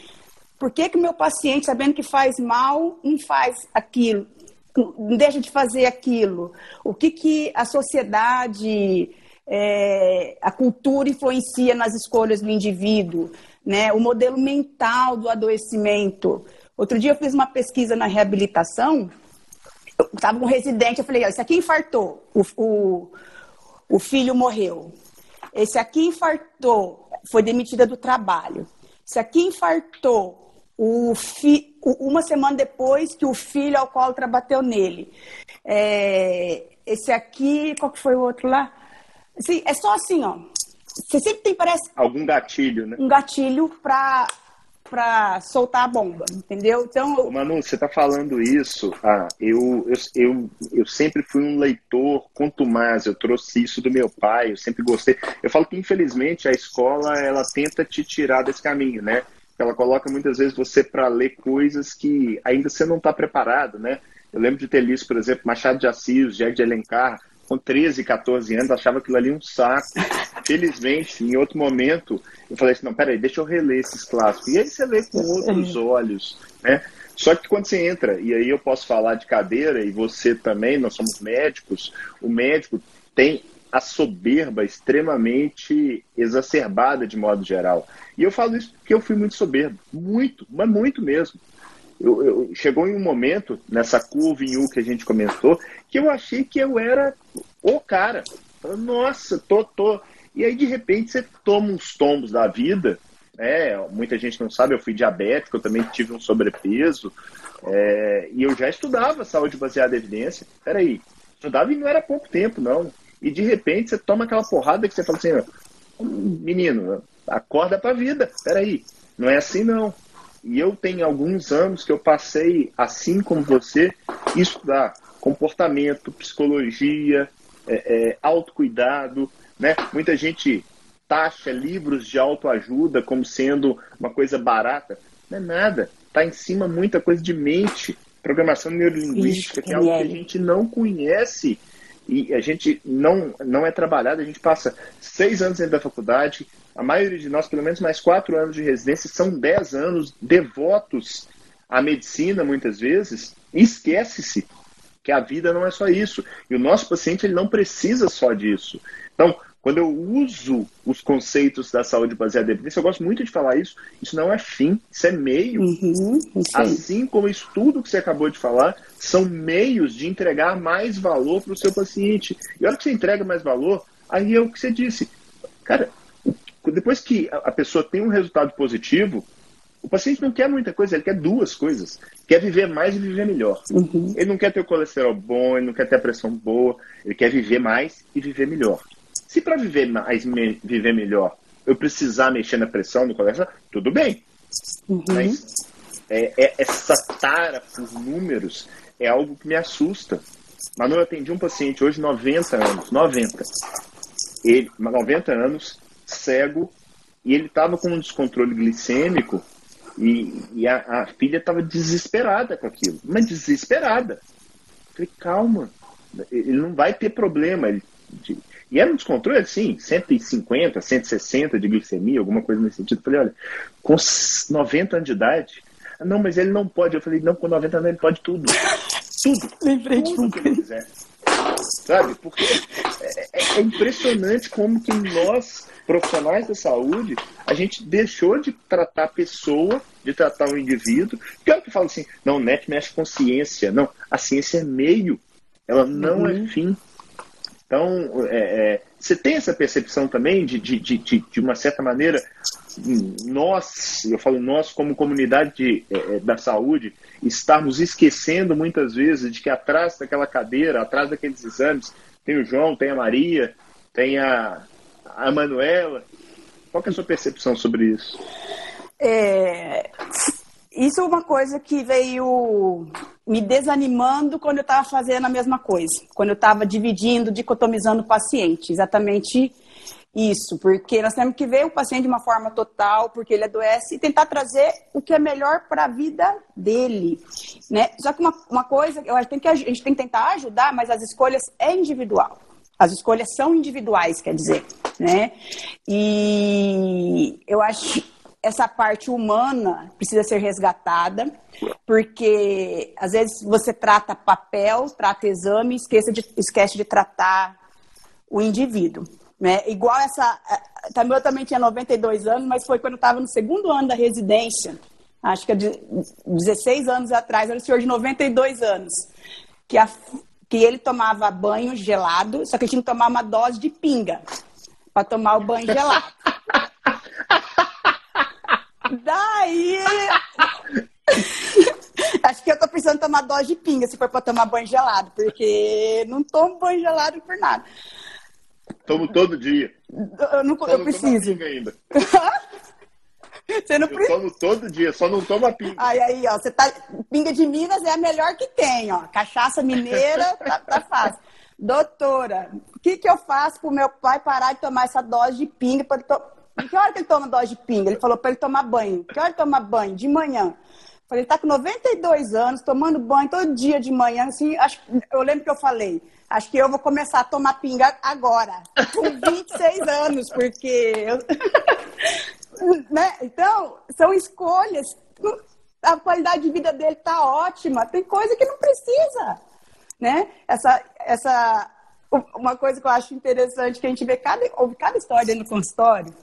Por que, que meu paciente, sabendo que faz mal, não faz aquilo, não deixa de fazer aquilo? O que, que a sociedade, é, a cultura influencia nas escolhas do indivíduo? Né? O modelo mental do adoecimento. Outro dia eu fiz uma pesquisa na reabilitação, eu estava com um residente, eu falei, esse aqui infartou, o, o, o filho morreu. Esse aqui infartou, foi demitida do trabalho. Se aqui infartou o fi, uma semana depois que o filho alcoólatra bateu nele. É, esse aqui, qual que foi o outro lá? Assim, é só assim, ó. Você sempre tem, parece. Algum gatilho, né? Um gatilho para para soltar a bomba, entendeu? Então, Manu, você está falando isso. Ah, eu, eu, eu, eu sempre fui um leitor contumaz, eu trouxe isso do meu pai, eu sempre gostei. Eu falo que, infelizmente, a escola ela tenta te tirar desse caminho, né? Ela coloca muitas vezes você para ler coisas que ainda você não está preparado, né? Eu lembro de ter lido, por exemplo, Machado de Assis, Jair de Alencar, com 13, 14 anos, achava aquilo ali um saco. Felizmente, em outro momento, eu falei assim, não, peraí, deixa eu reler esses clássicos. E aí você lê com outros olhos, né? Só que quando você entra, e aí eu posso falar de cadeira, e você também, nós somos médicos, o médico tem a soberba extremamente exacerbada de modo geral. E eu falo isso porque eu fui muito soberbo, muito, mas muito mesmo eu, eu, chegou em um momento, nessa curva em U que a gente comentou, que eu achei que eu era o cara. Nossa, tô, tô. E aí, de repente, você toma uns tombos da vida. É, muita gente não sabe, eu fui diabético, eu também tive um sobrepeso. É, e eu já estudava saúde baseada em evidência. Peraí, estudava e não era pouco tempo, não. E de repente você toma aquela porrada que você fala assim, menino, acorda pra vida. Peraí, não é assim não. E eu tenho alguns anos que eu passei, assim como você, estudar comportamento, psicologia, é, é, autocuidado. Né? Muita gente taxa livros de autoajuda como sendo uma coisa barata. Não é nada. Está em cima muita coisa de mente, programação neurolinguística, que é algo que a gente não conhece e a gente não, não é trabalhado. A gente passa seis anos dentro da faculdade, a maioria de nós, pelo menos mais quatro anos de residência, são dez anos devotos à medicina, muitas vezes, esquece-se que a vida não é só isso. E o nosso paciente ele não precisa só disso. Então, quando eu uso os conceitos da saúde baseada em evidência, eu gosto muito de falar isso. Isso não é fim, isso é meio. Uhum, assim como isso tudo que você acabou de falar, são meios de entregar mais valor para o seu paciente. E a hora que você entrega mais valor, aí é o que você disse. Cara, depois que a pessoa tem um resultado positivo, o paciente não quer muita coisa, ele quer duas coisas. Quer viver mais e viver melhor. Uhum. Ele não quer ter o colesterol bom, ele não quer ter a pressão boa, ele quer viver mais e viver melhor. Se para viver mais, me, viver melhor, eu precisar mexer na pressão, no colesterol, tudo bem. Uhum. Mas é, é, essa tara por números é algo que me assusta. Manu, eu atendi um paciente hoje, 90 anos, 90. Ele, 90 anos, cego, e ele estava com um descontrole glicêmico e, e a, a, filha estava desesperada com aquilo, mas desesperada. falei, calma, ele não vai ter problema. Ele, e era um descontrole assim, 150, 160 de glicemia, alguma coisa nesse sentido. falei, olha, com 90 anos de idade, não, mas ele não pode. Eu falei, não, com 90 anos ele pode tudo. Tudo. Lembrei tudo de que ele quiser. Sabe? Porque é, é, é impressionante como que nós profissionais da saúde, a gente deixou de tratar a pessoa, de tratar o indivíduo. Que é o que fala assim, não, o NET mexe com ciência. Não, a ciência é meio, ela não é uhum. é fim. Então, é, é, você tem essa percepção também de, de, de, de, uma certa maneira, nós, eu falo nós como comunidade de, é, é, da saúde, estarmos esquecendo muitas vezes de que atrás daquela cadeira, atrás daqueles exames, tem o João, tem a Maria, tem a, a Manuela. Qual é a sua percepção sobre isso? É, isso é uma coisa que veio me desanimando quando eu estava fazendo a mesma coisa, quando eu estava dividindo, dicotomizando o paciente, exatamente isso, porque nós temos que ver o paciente de uma forma total, porque ele adoece, e tentar trazer o que é melhor para a vida dele, né? Só que uma, uma coisa, eu acho que a gente tem que tentar ajudar, mas as escolhas é individual. As escolhas são individuais, quer dizer, né? E eu acho essa parte humana precisa ser resgatada, porque às vezes você trata papel, trata exame, esquece de, esquece de tratar o indivíduo. Né? Igual essa. Também eu também tinha 92 anos, mas foi quando eu estava no segundo ano da residência, acho que é de 16 anos atrás, era o senhor de 92 anos, que a, que ele tomava banho gelado, só que ele tinha que tomar uma dose de pinga para tomar o banho gelado. Daí. Acho que eu tô pensando em tomar dose de pinga se for para tomar banho gelado, porque não tomo banho gelado por nada. Tomo todo dia. Eu, não, eu preciso. Ainda. Você não eu tomo todo dia, só não tomo a pinga. Aí, aí, ó, você tá. Pinga de Minas é a melhor que tem, ó. Cachaça mineira, tá, tá fácil. Doutora, o que, que eu faço pro meu pai parar de tomar essa dose de pinga? Pra to... Que hora que ele toma dose de pinga? Ele falou para ele tomar banho. Que hora ele toma banho? De manhã. Falei, ele tá com 92 anos, tomando banho todo dia de manhã, assim, acho, eu lembro que eu falei, acho que eu vou começar a tomar pinga agora, com 26 anos, porque eu... né? Então, são escolhas. A qualidade de vida dele tá ótima, tem coisa que não precisa, né? Essa, essa, uma coisa que eu acho interessante que a gente vê cada, ouve cada história no consultório.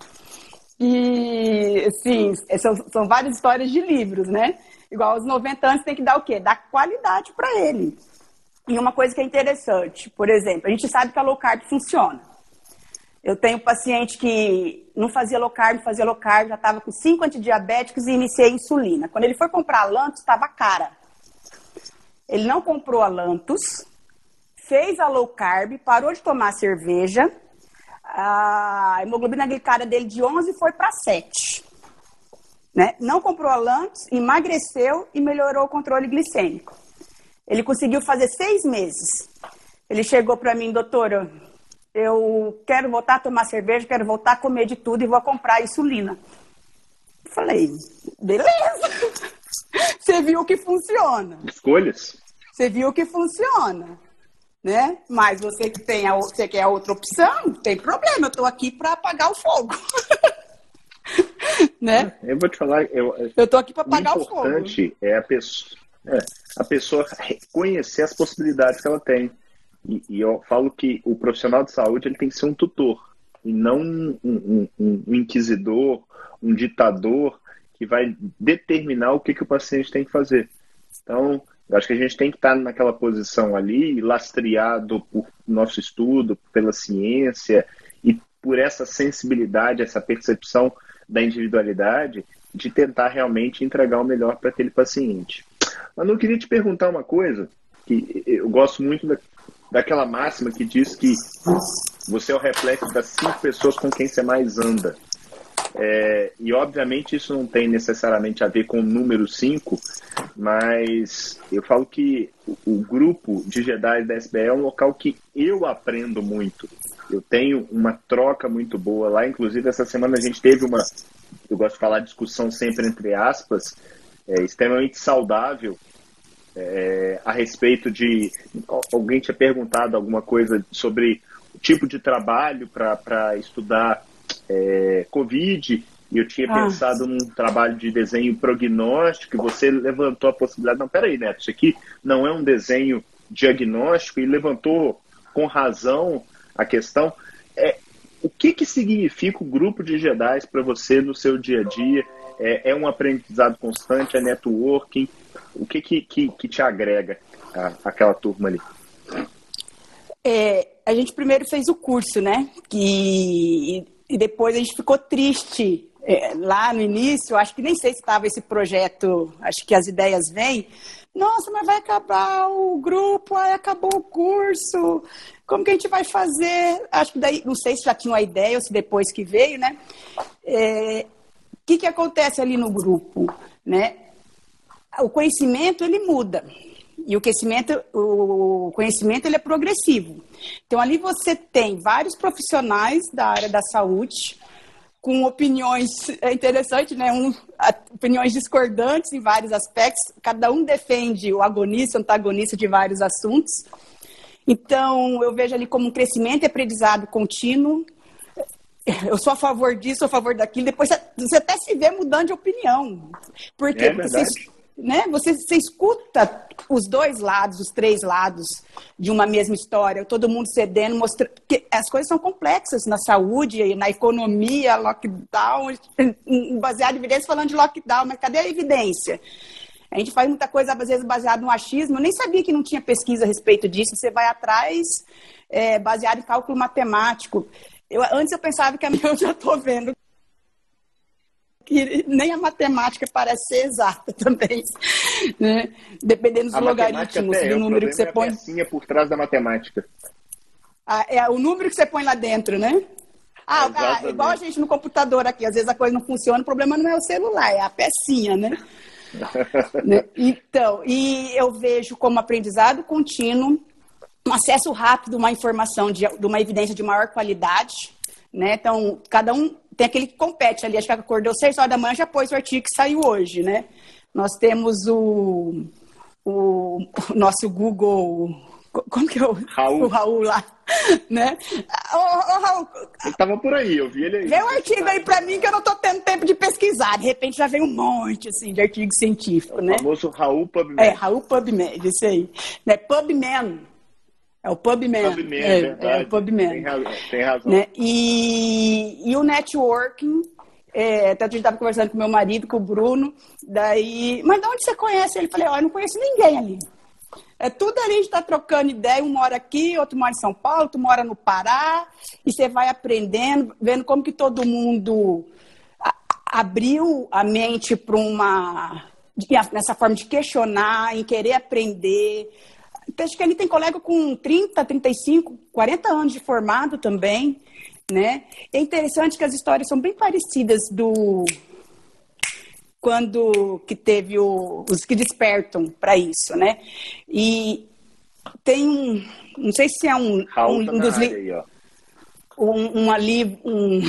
E, sim, são, são várias histórias de livros, né? Igual aos 90 anos tem que dar o quê? Dar qualidade para ele. E uma coisa que é interessante, por exemplo, a gente sabe que a low carb funciona. Eu tenho paciente que não fazia low carb, fazia low carb, já estava com cinco antidiabéticos e iniciei insulina. Quando ele foi comprar a Lantus, estava cara. Ele não comprou a Lantus, fez a low carb, parou de tomar cerveja, a hemoglobina glicada dele de 11 foi para 7. Né? Não comprou a Lantus, emagreceu e melhorou o controle glicêmico. Ele conseguiu fazer seis meses. Ele chegou para mim, doutora, eu quero voltar a tomar cerveja, quero voltar a comer de tudo e vou comprar insulina. Falei, beleza. Você viu que funciona. Escolhas. Você viu que funciona. Né? Mas você que tem a, você quer a outra opção, tem problema. Eu estou aqui para apagar o fogo. né? Eu vou te falar, eu, eu tô aqui para apagar o, fogo. O importante é a pessoa, é, a pessoa reconhecer as possibilidades que ela tem. E, e, eu falo que o profissional de saúde ele tem que ser um tutor e não um, um, um, um inquisidor, um ditador que vai determinar o que, que o paciente tem que fazer. Então, eu acho que a gente tem que estar naquela posição ali, lastreado por nosso estudo, pela ciência e por essa sensibilidade, essa percepção da individualidade, de tentar realmente entregar o melhor para aquele paciente. Mas eu queria te perguntar uma coisa, que eu gosto muito da, daquela máxima que diz que você é o reflexo das cinco pessoas com quem você mais anda. É, e obviamente isso não tem necessariamente a ver com o número 5, mas eu falo que o, o, grupo de Jedi da SBE é um local que eu aprendo muito. Eu tenho uma troca muito boa lá. Inclusive, essa semana a gente teve uma, eu gosto de falar discussão sempre entre aspas, é, extremamente saudável é, a respeito de. Alguém tinha perguntado alguma coisa sobre o tipo de trabalho para estudar é, Covid, e eu tinha ah. pensado num trabalho de desenho prognóstico, e você levantou a possibilidade. Não, peraí, Neto, isso aqui não é um desenho diagnóstico, e levantou com razão a questão. É, o que, que significa o grupo de Jedi para você no seu dia a dia? É, é, um aprendizado constante, é networking? O que, que, que, que te agrega a, aquela turma ali? É, a gente primeiro fez o curso, né? Que, e depois a gente ficou triste é, lá no início. Acho que nem sei se estava esse projeto, acho que as ideias vêm nossa, mas vai acabar o grupo, aí acabou o curso, como que a gente vai fazer? Acho que daí, não sei se já tinha uma ideia ou se depois que veio, né? O é, que, que acontece ali no grupo, né? O conhecimento, ele muda. E o conhecimento, o conhecimento ele é progressivo. Então, ali você tem vários profissionais da área da saúde, com opiniões é interessante, né? Um, opiniões discordantes em vários aspectos. Cada um defende o agonista, o antagonista de vários assuntos. Então, eu vejo ali como um crescimento e aprendizado contínuo. Eu sou a favor disso, sou a favor daquilo. Depois você até se vê mudando de opinião. Por quê? É Porque você né? Você, você escuta os dois lados, os três lados de uma mesma história, todo mundo cedendo, mostrando que as coisas são complexas na saúde, na economia, lockdown, baseado em evidência falando de lockdown, mas cadê a evidência? A gente faz muita coisa, às vezes, baseado no achismo. Eu nem sabia que não tinha pesquisa a respeito disso. Você vai atrás, é, baseado em cálculo matemático. Eu, antes eu pensava que a minha, eu já estou vendo que nem a matemática parece ser exata também, né? Dependendo dos logaritmos, do número que você é põe. A por trás da matemática. Ah, é o número que você põe lá dentro, né? Ah, ah, igual a gente no computador aqui, às vezes a coisa não funciona, o problema não é o celular, é a pecinha, né? né? Então, e eu vejo como aprendizado contínuo, um acesso rápido a uma informação de, de, uma evidência de maior qualidade, né? Então, cada um tem aquele que compete ali, acho que acordou seis horas da manhã, já pôs o artigo que saiu hoje, né? Nós temos o, o, o nosso Google como que é o Raul, o Raul lá? Né? Ô, ô, Raul. Ele tava por aí, eu vi ele aí. Vê um artigo aí pra mim que eu não tô tendo tempo de pesquisar. De repente já vem um monte, assim, de artigo científico, é o né? O famoso Raul PubMed. É, Raul PubMed, isso aí. Né? PubMan. É o PubMan. PubMan, é, verdade. é o PubMan. Tem razão. Tem razão. Né? E, e o networking é, até a gente estava conversando com meu marido, com o Bruno, daí, mas de onde você conhece? Ele falou, ó, oh, eu não conheço ninguém ali. É tudo ali, a gente está trocando ideia, um mora aqui, outro mora em São Paulo, outro mora no Pará, e você vai aprendendo, vendo como que todo mundo abriu a mente para uma nessa forma de questionar, em querer aprender. Então, acho que ele tem colega com 30, 35, 40 anos de formado também, né? É interessante que as histórias são bem parecidas do quando que teve o, os que despertam para isso, né? E tem um, não sei se é um, um, um dos livros. Um, li um,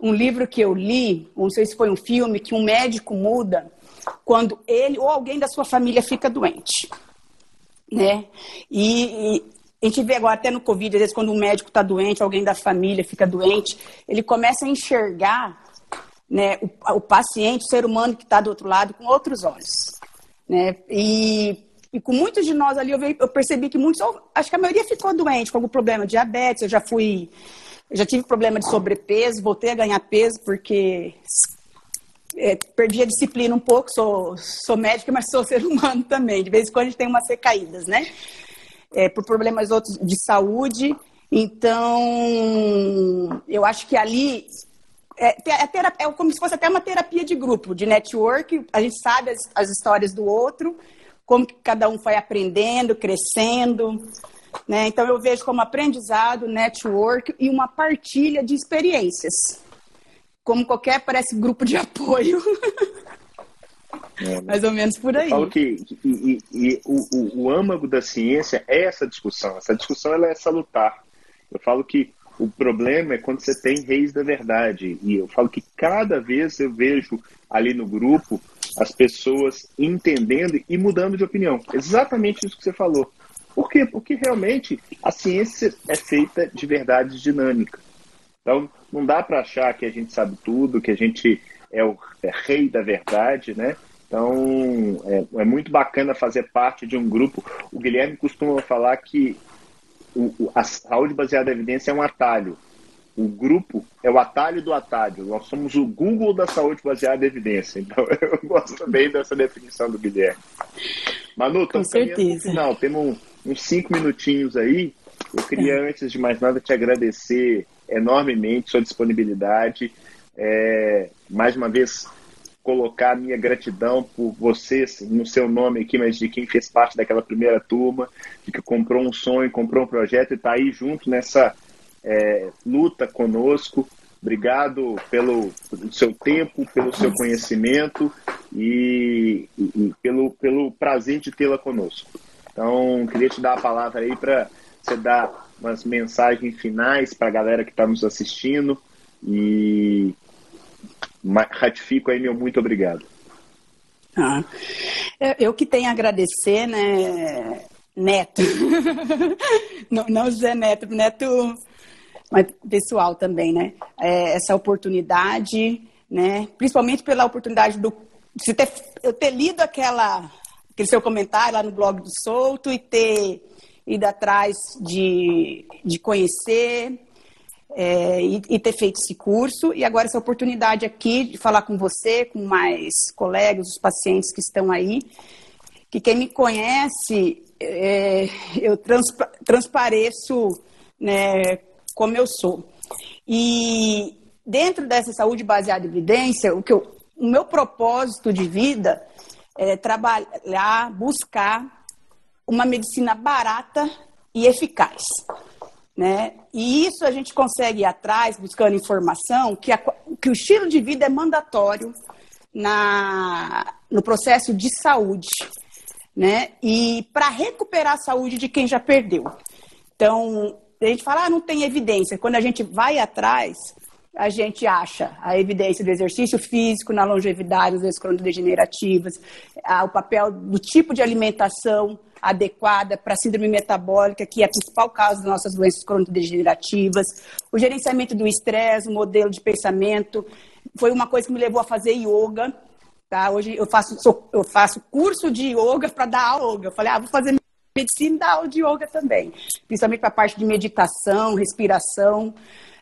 um livro que eu li, não sei se foi um filme, que um médico muda quando ele ou alguém da sua família fica doente, né? E, e a gente vê agora até no Covid, às vezes quando um médico está doente, alguém da família fica doente, ele começa a enxergar né, o, o paciente, o ser humano que está do outro lado, com outros olhos. Né? E, e com muitos de nós ali, eu, eu percebi que muitos, acho que a maioria ficou doente com algum problema diabetes, eu já fui, eu já tive problema de sobrepeso, voltei a ganhar peso porque é, perdi a disciplina um pouco, sou, sou médica, mas sou ser humano também, de vez em quando a gente tem umas recaídas, né? É, por problemas outros de saúde, então eu acho que ali é, é, é, como se fosse até uma terapia de grupo, de network. A gente sabe as, as histórias do outro, como que cada um foi aprendendo, crescendo. Né? Então, eu vejo como aprendizado, network e uma partilha de experiências. Como qualquer, parece, grupo de apoio. É, Mais ou menos por aí. Eu falo que e, e, e o, o, o âmago da ciência é essa discussão. Essa discussão ela é salutar. Eu falo que o problema é quando você tem reis da verdade. E eu falo que cada vez eu vejo ali no grupo as pessoas entendendo e mudando de opinião. Exatamente isso que você falou. Por quê? Porque realmente a ciência é feita de verdades dinâmicas. Então, não dá para achar que a gente sabe tudo, que a gente é o é rei da verdade, né? Então, é, é, muito bacana fazer parte de um grupo. O Guilherme costuma falar que o, a saúde baseada em evidência é um atalho. O grupo é o atalho do atalho. Nós somos o Google da saúde baseada em evidência. Então, eu gosto também dessa definição do Guilherme. Manu, estamos caminhando final. Temos uns cinco minutinhos aí. Eu queria, antes de mais nada, te agradecer enormemente sua disponibilidade. É, mais uma vez, colocar a minha gratidão por vocês, no seu nome aqui, mas de quem fez parte daquela primeira turma, de que comprou um sonho, comprou um projeto e está aí junto nessa é, luta conosco. Obrigado pelo, pelo, seu tempo, pelo seu conhecimento e, e, e pelo, pelo prazer de tê-la conosco. Então, queria te dar a palavra aí para você dar umas mensagens finais para a galera que está nos assistindo e ratifico aí meu muito obrigado. Ah, eu que tenho a agradecer, né, Neto. não, não Zé Neto, Neto, mas pessoal também, né? É, essa oportunidade, né? Principalmente pela oportunidade do de ter, eu ter lido aquela, aquele seu comentário lá no blog do Souto e ter ido atrás de, de conhecer, é, e, e, ter feito esse curso. E agora essa oportunidade aqui de falar com você, com mais colegas, os pacientes que estão aí, que quem me conhece, é, eu transpa transpareço né, como eu sou. E dentro dessa saúde baseada em evidência, o, que eu, o meu propósito de vida é trabalhar, buscar uma medicina barata e eficaz Né? E isso a gente consegue ir atrás, buscando informação, que, a, que o estilo de vida é mandatório na, no processo de saúde, né? E para recuperar a saúde de quem já perdeu. Então, a gente fala, ah, não tem evidência. Quando a gente vai atrás, a gente acha a evidência do exercício físico na longevidade, das cronodegenerativas, o papel do tipo de alimentação adequada para a síndrome metabólica, que é a principal causa das nossas doenças cronodegenerativas, o gerenciamento do estresse, o modelo de pensamento, foi uma coisa que me levou a fazer yoga. Tá? Hoje eu faço, sou, eu faço curso de yoga para dar aula. Eu falei, ah, vou fazer medicina e dar aula de yoga também. Principalmente para a parte de meditação, respiração,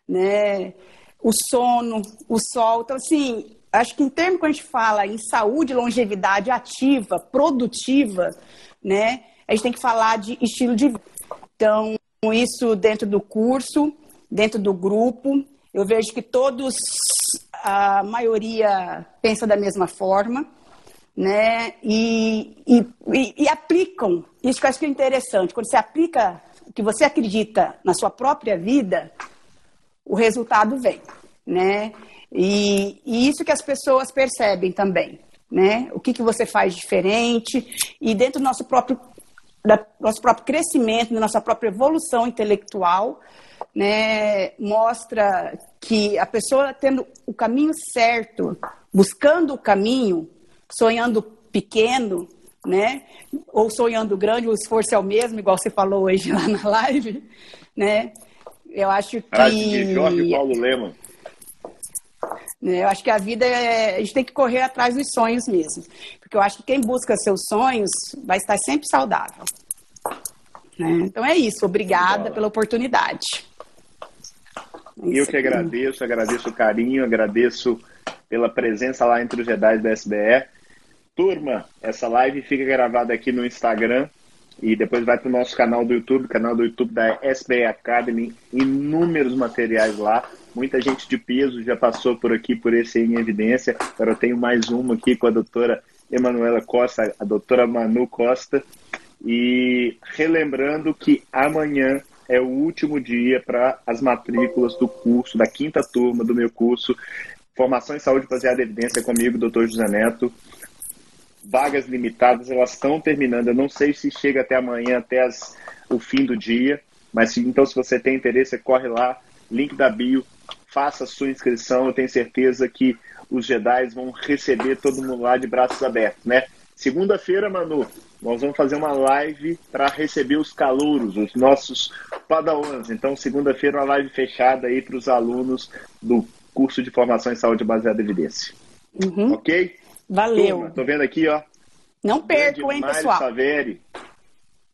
né? o sono, o sol. Então, assim, acho que em termos que a gente fala em saúde, longevidade ativa, produtiva, né? A gente tem que falar de estilo de vida. Então, isso dentro do curso, dentro do grupo, eu vejo que todos, a maioria pensa da mesma forma, né? E, e, e, aplicam. Isso que eu acho que é interessante. Quando você aplica o que você acredita na sua própria vida, o resultado vem, né? E, e isso que as pessoas percebem também, né? O que, que você faz diferente e dentro do nosso próprio, da, nosso próprio crescimento, da nossa própria evolução intelectual, né, mostra que a pessoa tendo o caminho certo, buscando o caminho, sonhando pequeno, né, ou sonhando grande, o esforço é o mesmo, igual você falou hoje lá na live, né, eu acho que... de Jorge Paulo Lema. Né, eu acho que a vida é. A gente tem que correr atrás dos sonhos mesmo. Porque eu acho que quem busca seus sonhos vai estar sempre saudável. Né? Então é isso. Obrigada pela oportunidade. Eu que agradeço, agradeço o carinho, agradeço pela presença lá entre os Jedi da SBE. Turma, essa live fica gravada aqui no Instagram e depois vai para o nosso canal do YouTube, canal do YouTube da SBE Academy, inúmeros materiais lá. Muita gente de peso já passou por aqui por esse em evidência. Agora eu tenho mais uma aqui com a doutora Emanuela Costa, a doutora Manu Costa. E relembrando que amanhã é o último dia para as matrículas do curso, da quinta turma do meu curso, Formação em Saúde Baseada em Evidência, comigo, doutor José Neto. Vagas limitadas, elas estão terminando. Eu não sei se chega até amanhã, até as, o fim do dia, mas então se você tem interesse, corre lá, link da bio, faça a sua inscrição. Eu tenho certeza que os Jedi vão receber todo mundo lá de braços abertos, né? Segunda-feira, Manu, nós vamos fazer uma live para receber os calouros, os nossos padawans. Então, segunda-feira, uma live fechada aí para os alunos do curso de formação em saúde baseada em evidência. Uhum. Ok? Valeu. Turma, tô vendo aqui, ó. Não percam, hein, Mário pessoal? Saveri.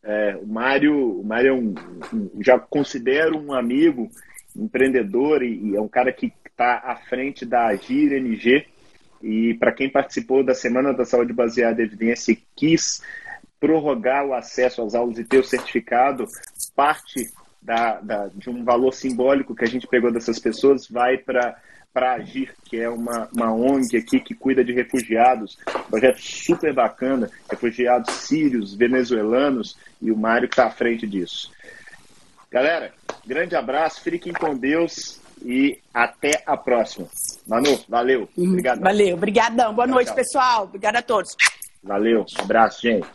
É, o Mário, o Mário é um, um, já considero um amigo empreendedor e, e é um cara que está à frente da Agir NG. E para quem participou da Semana da Saúde Baseada em Evidência e quis prorrogar o acesso às aulas e ter o certificado, parte da, da, de um valor simbólico que a gente pegou dessas pessoas vai para para Agir, que é uma, uma ONG aqui que cuida de refugiados, projeto super bacana, refugiados sírios, venezuelanos, e o Mário está à frente disso. Galera, grande abraço, fiquem com Deus e até a próxima. Manu, valeu. Obrigado. Valeu, obrigadão. Boa tchau, noite, tchau. pessoal. Obrigada a todos. Valeu, um abraço, gente.